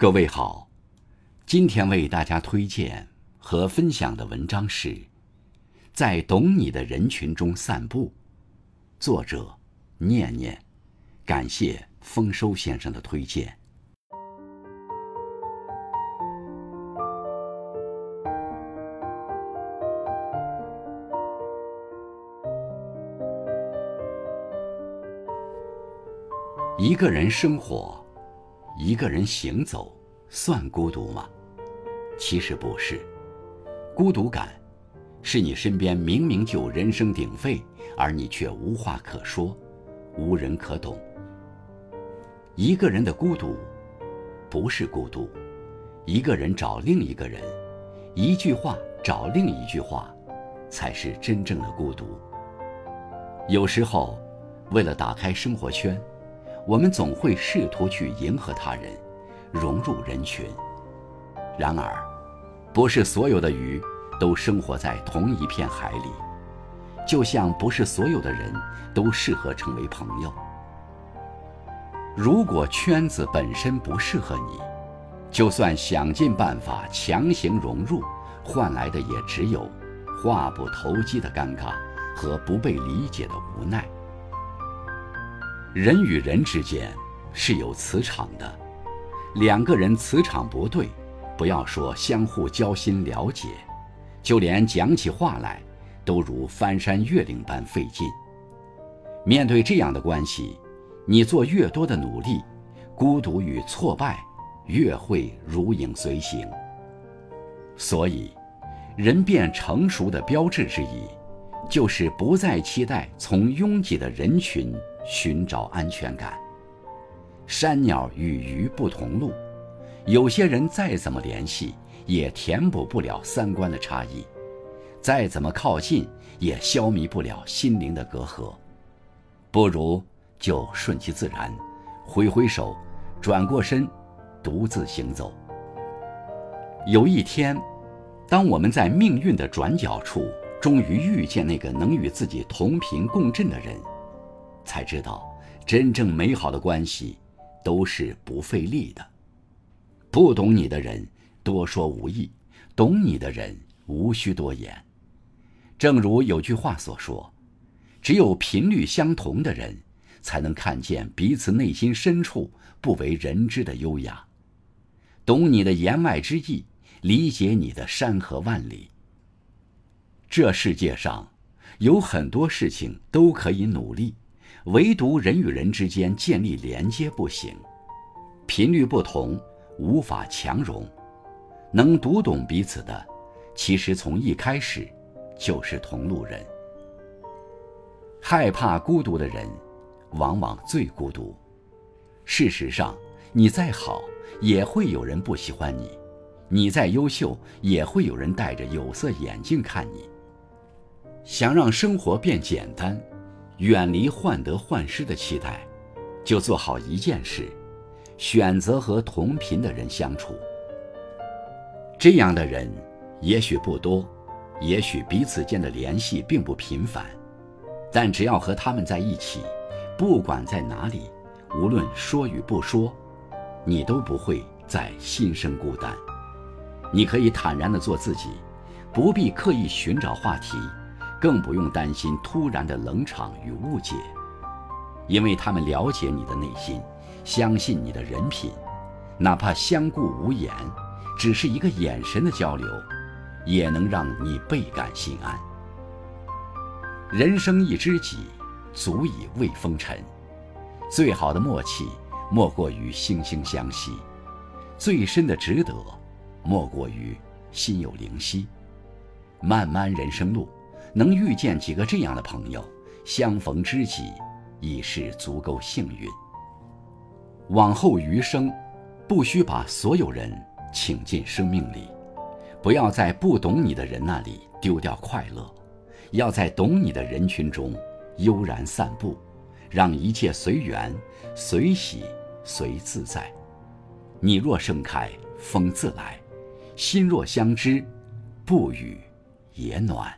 各位好，今天为大家推荐和分享的文章是《在懂你的人群中散步》，作者念念，感谢丰收先生的推荐。一个人生活。一个人行走，算孤独吗？其实不是。孤独感，是你身边明明就人声鼎沸，而你却无话可说，无人可懂。一个人的孤独，不是孤独。一个人找另一个人，一句话找另一句话，才是真正的孤独。有时候，为了打开生活圈。我们总会试图去迎合他人，融入人群。然而，不是所有的鱼都生活在同一片海里，就像不是所有的人都适合成为朋友。如果圈子本身不适合你，就算想尽办法强行融入，换来的也只有话不投机的尴尬和不被理解的无奈。人与人之间是有磁场的，两个人磁场不对，不要说相互交心了解，就连讲起话来，都如翻山越岭般费劲。面对这样的关系，你做越多的努力，孤独与挫败越会如影随形。所以，人变成熟的标志之一，就是不再期待从拥挤的人群。寻找安全感。山鸟与鱼不同路，有些人再怎么联系，也填补不了三观的差异；再怎么靠近，也消弭不了心灵的隔阂。不如就顺其自然，挥挥手，转过身，独自行走。有一天，当我们在命运的转角处，终于遇见那个能与自己同频共振的人。才知道，真正美好的关系都是不费力的。不懂你的人多说无益，懂你的人无需多言。正如有句话所说：“只有频率相同的人，才能看见彼此内心深处不为人知的优雅，懂你的言外之意，理解你的山河万里。”这世界上有很多事情都可以努力。唯独人与人之间建立连接不行，频率不同，无法强融。能读懂彼此的，其实从一开始就是同路人。害怕孤独的人，往往最孤独。事实上，你再好，也会有人不喜欢你；你再优秀，也会有人戴着有色眼镜看你。想让生活变简单。远离患得患失的期待，就做好一件事：选择和同频的人相处。这样的人也许不多，也许彼此间的联系并不频繁，但只要和他们在一起，不管在哪里，无论说与不说，你都不会再心生孤单。你可以坦然地做自己，不必刻意寻找话题。更不用担心突然的冷场与误解，因为他们了解你的内心，相信你的人品，哪怕相顾无言，只是一个眼神的交流，也能让你倍感心安。人生一知己，足以慰风尘。最好的默契，莫过于惺惺相惜；最深的值得，莫过于心有灵犀。漫漫人生路。能遇见几个这样的朋友，相逢知己，已是足够幸运。往后余生，不需把所有人请进生命里，不要在不懂你的人那里丢掉快乐，要在懂你的人群中悠然散步，让一切随缘，随喜随自在。你若盛开，风自来；心若相知，不语也暖。